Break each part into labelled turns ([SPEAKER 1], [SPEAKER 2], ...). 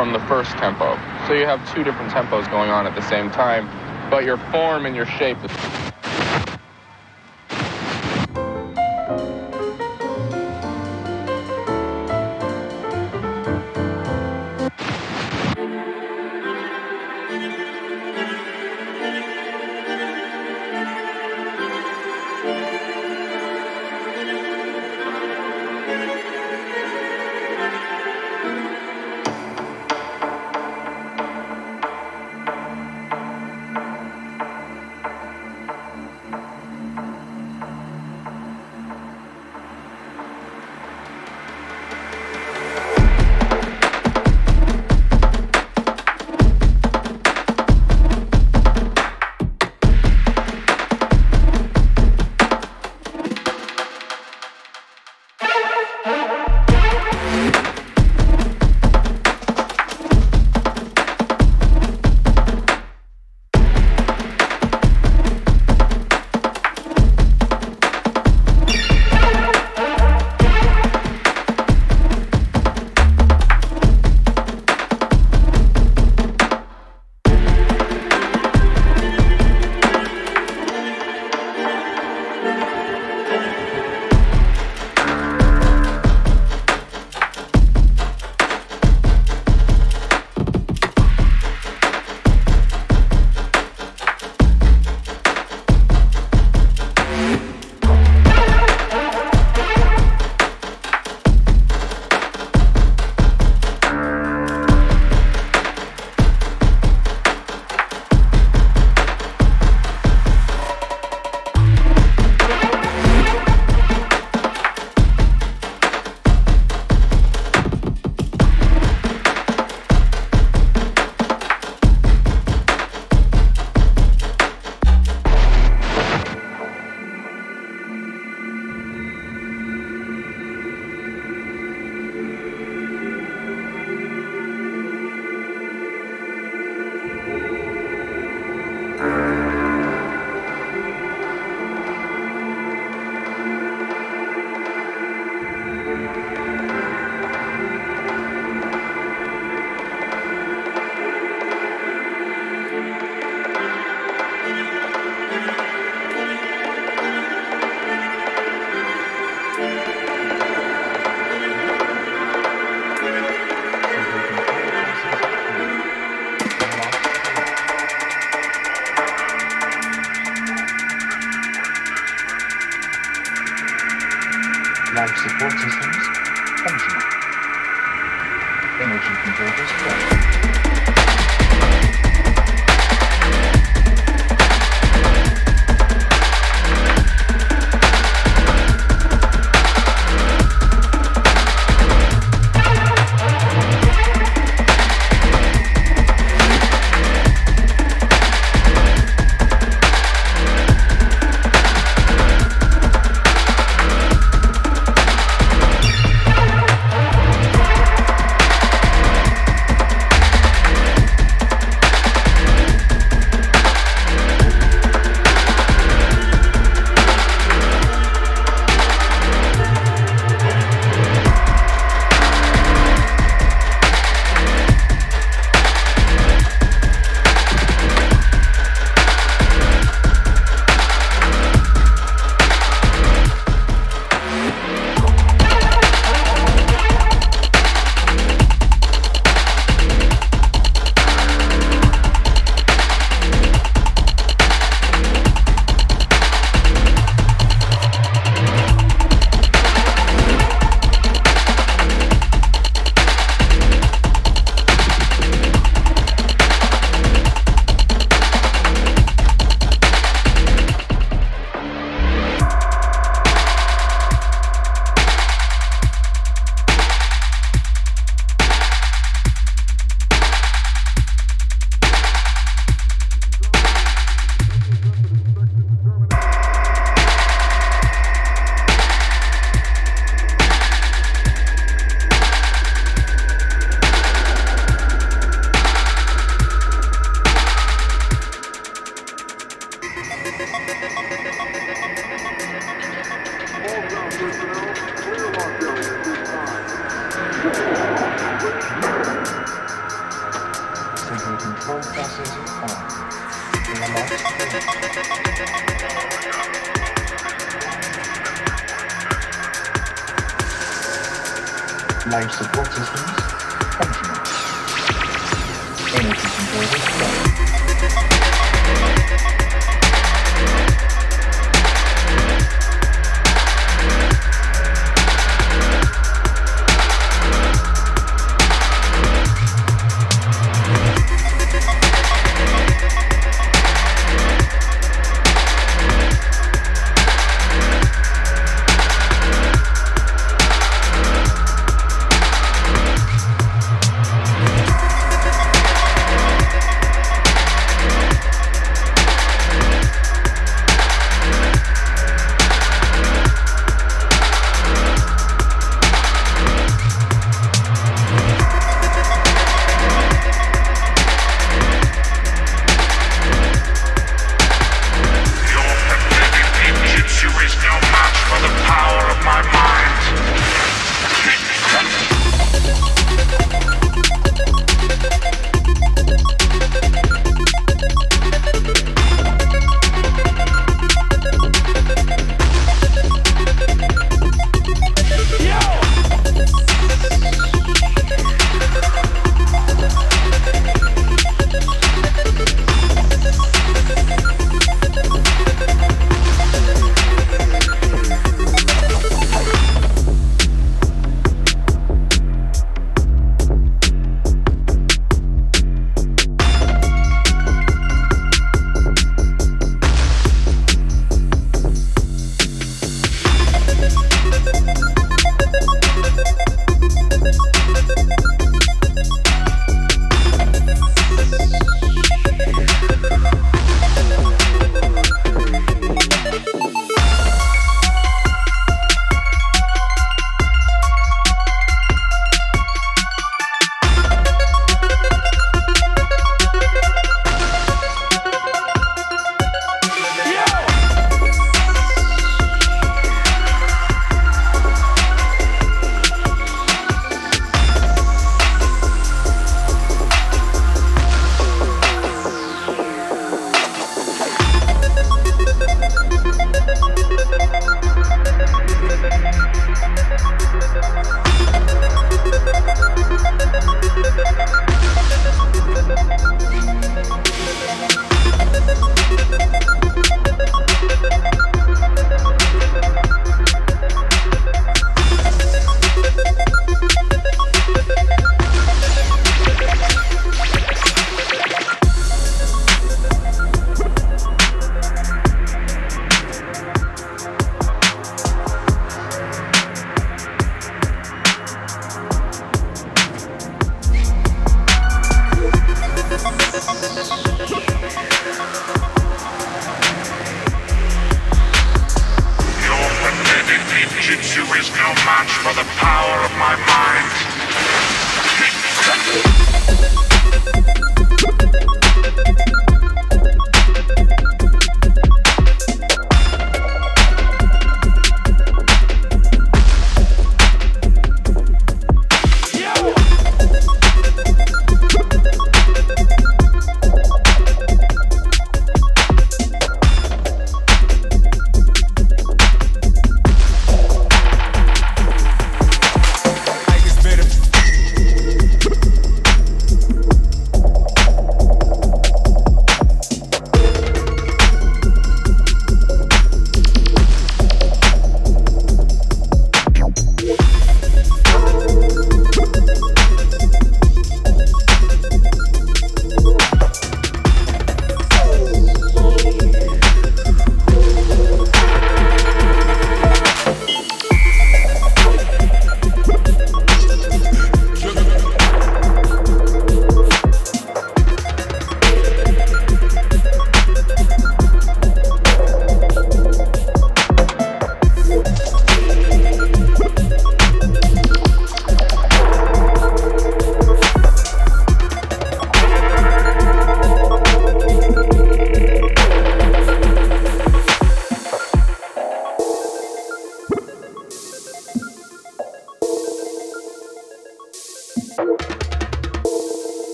[SPEAKER 1] from the first tempo. So you have two different tempos going on at the same time, but your form and your shape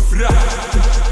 [SPEAKER 2] bevraagd.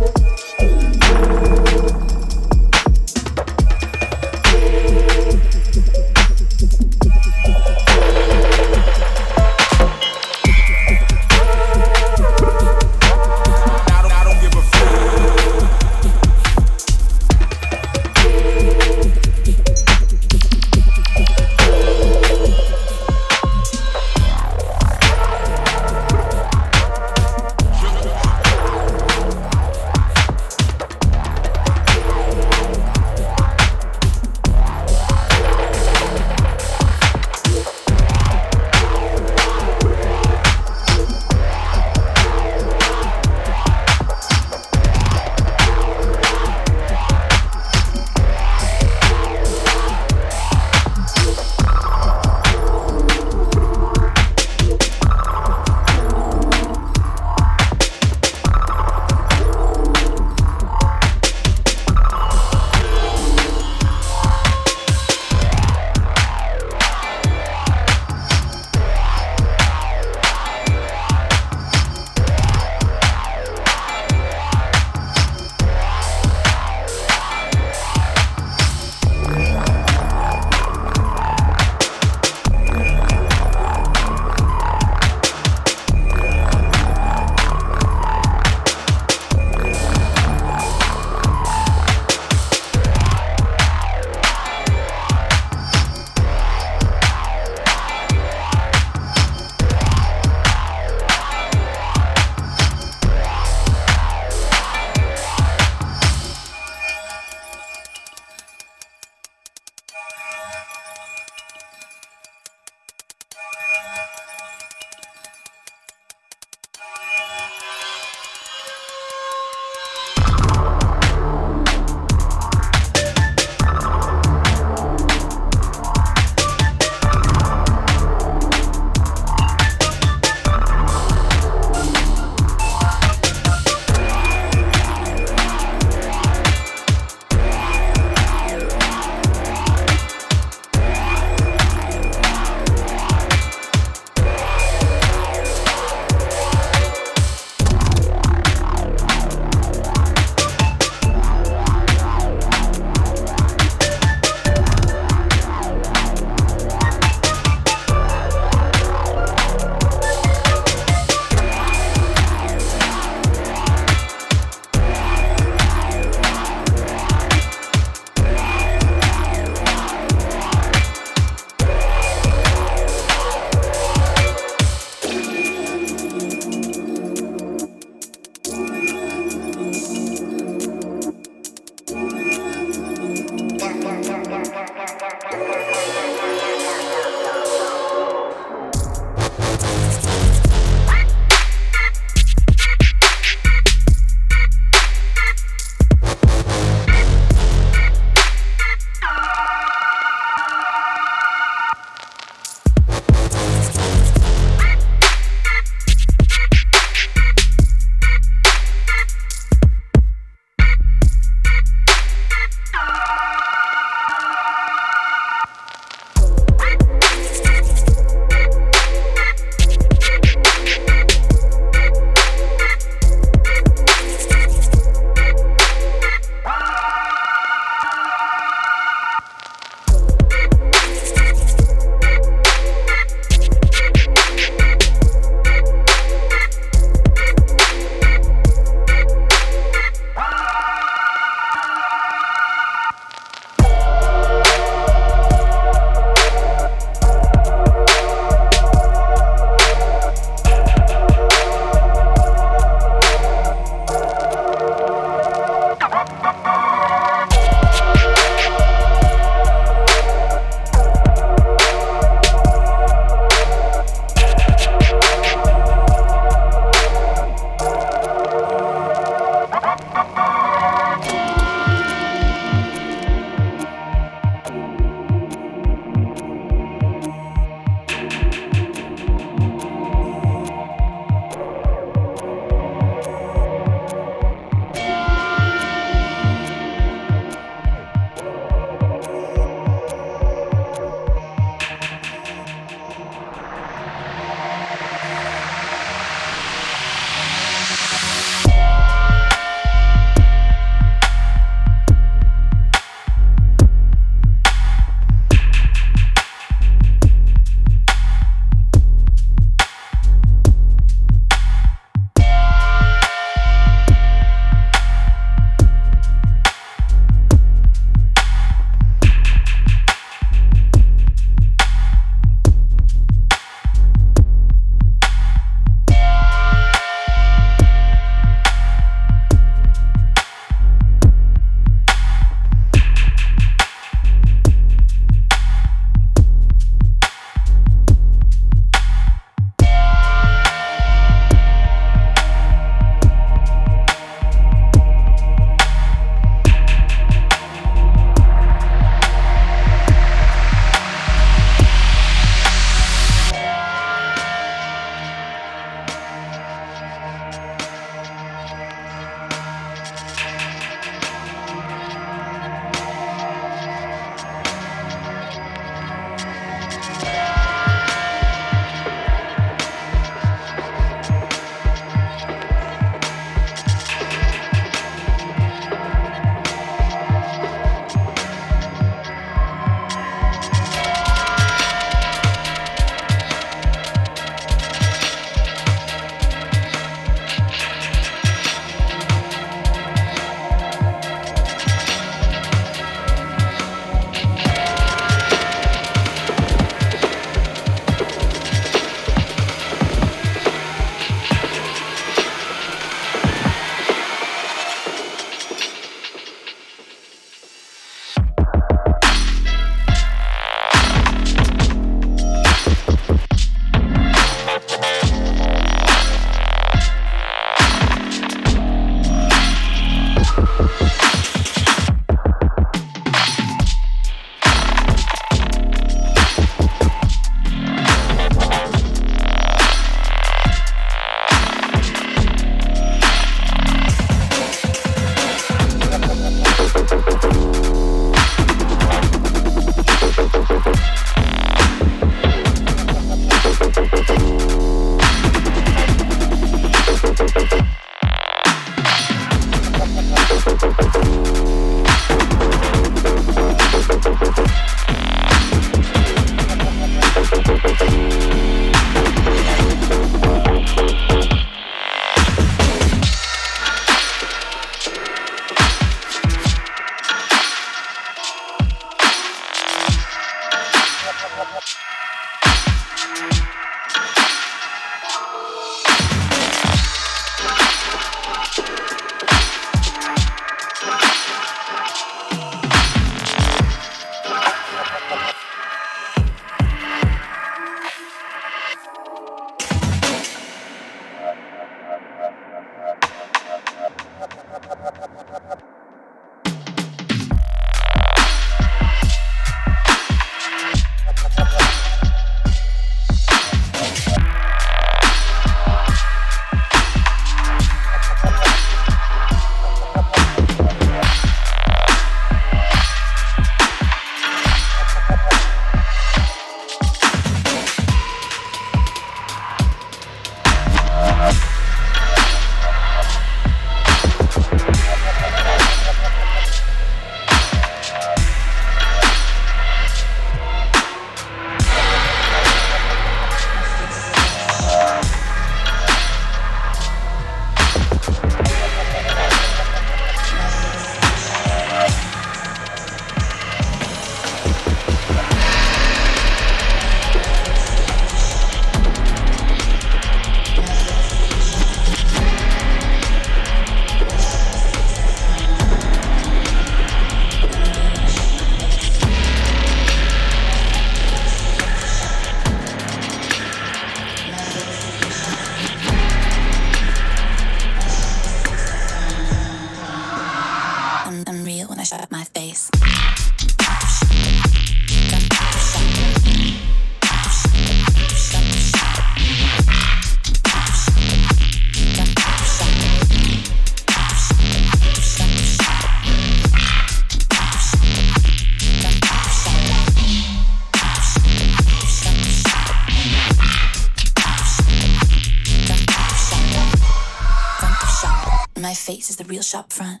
[SPEAKER 2] Face is the real shop front.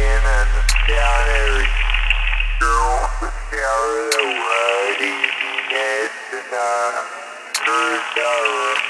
[SPEAKER 3] And
[SPEAKER 4] down every girl down the
[SPEAKER 5] way, easy net tonight.
[SPEAKER 4] Cruise over.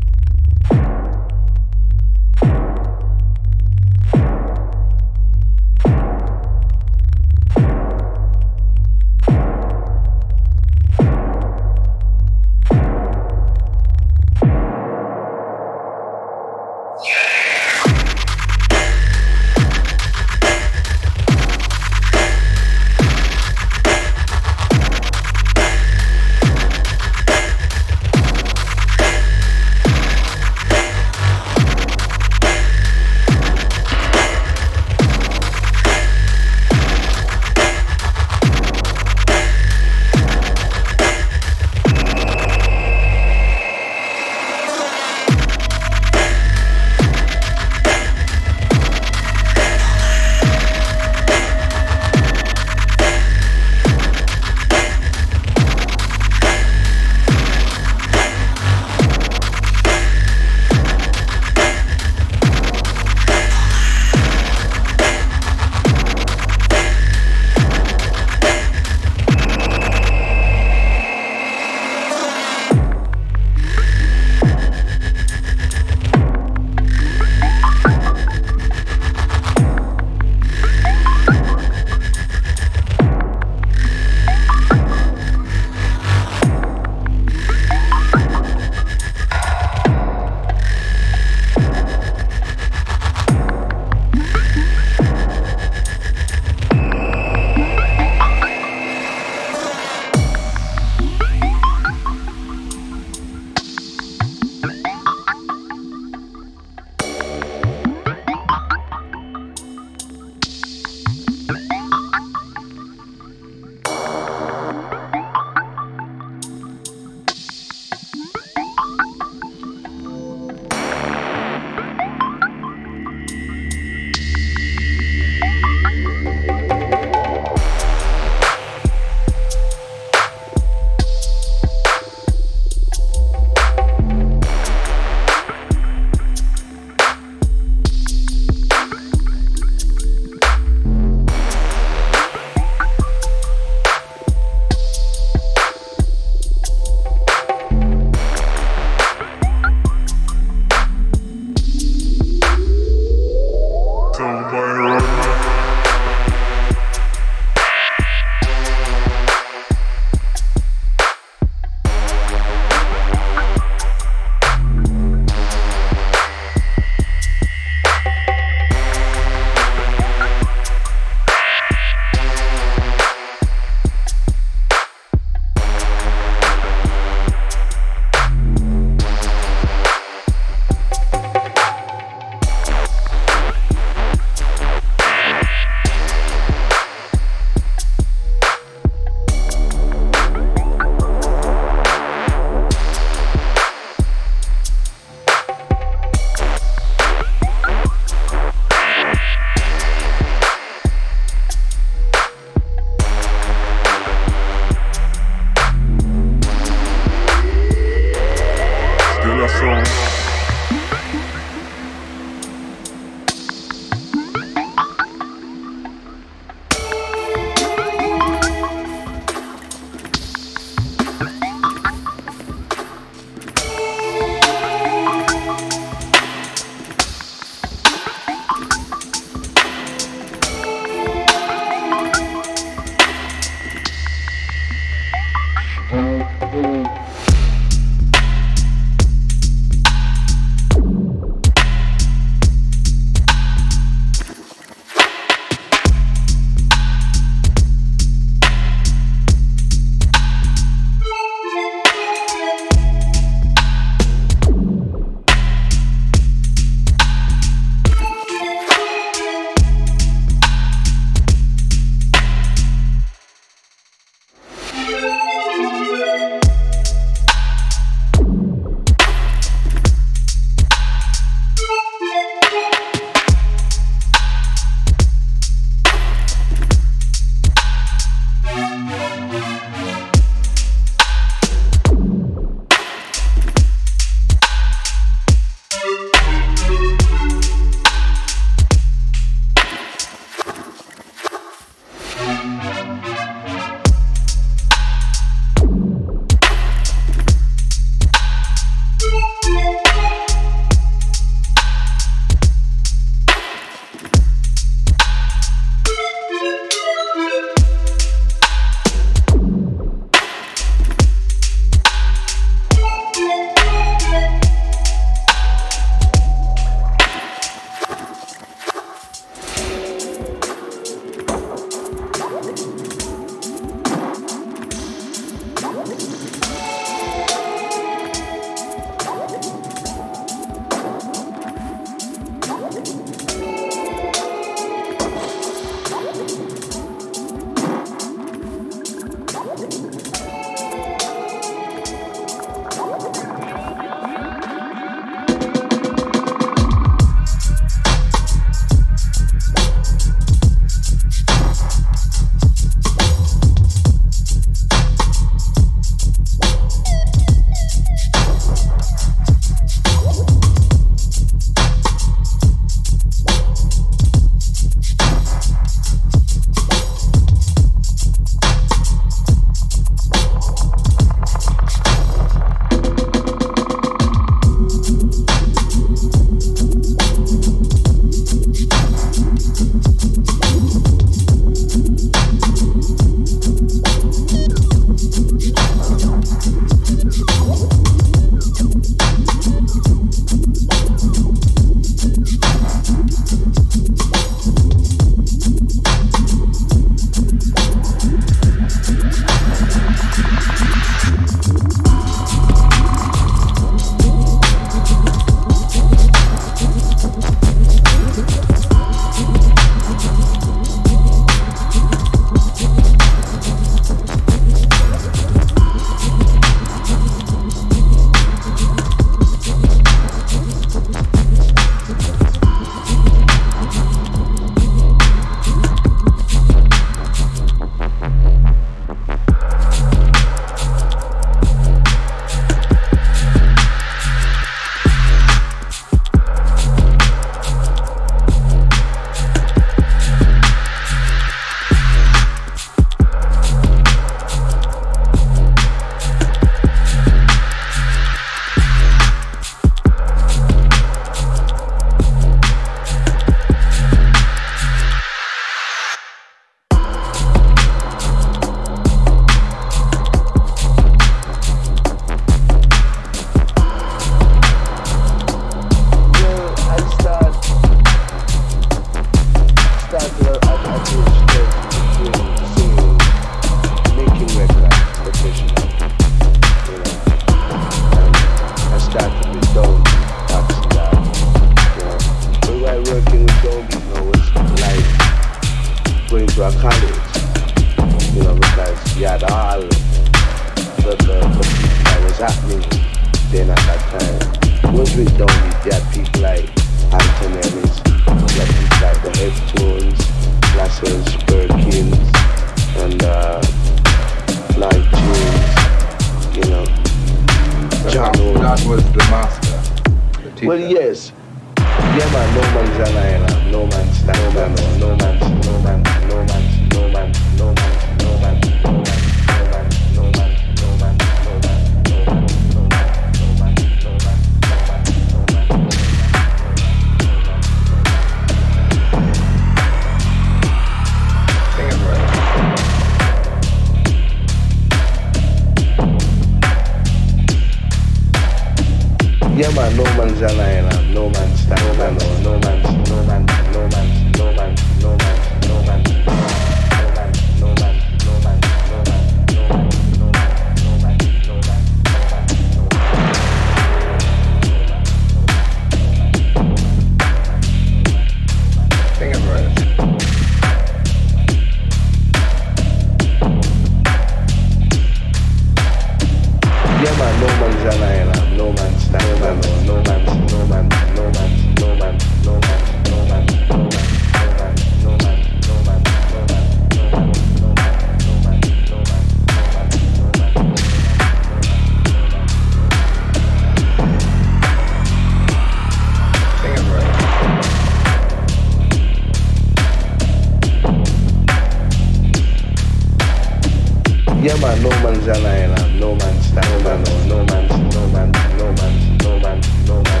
[SPEAKER 4] Yeah man, no man's an island, no man's no man, no man's no man's no man's no man's no man's no man's.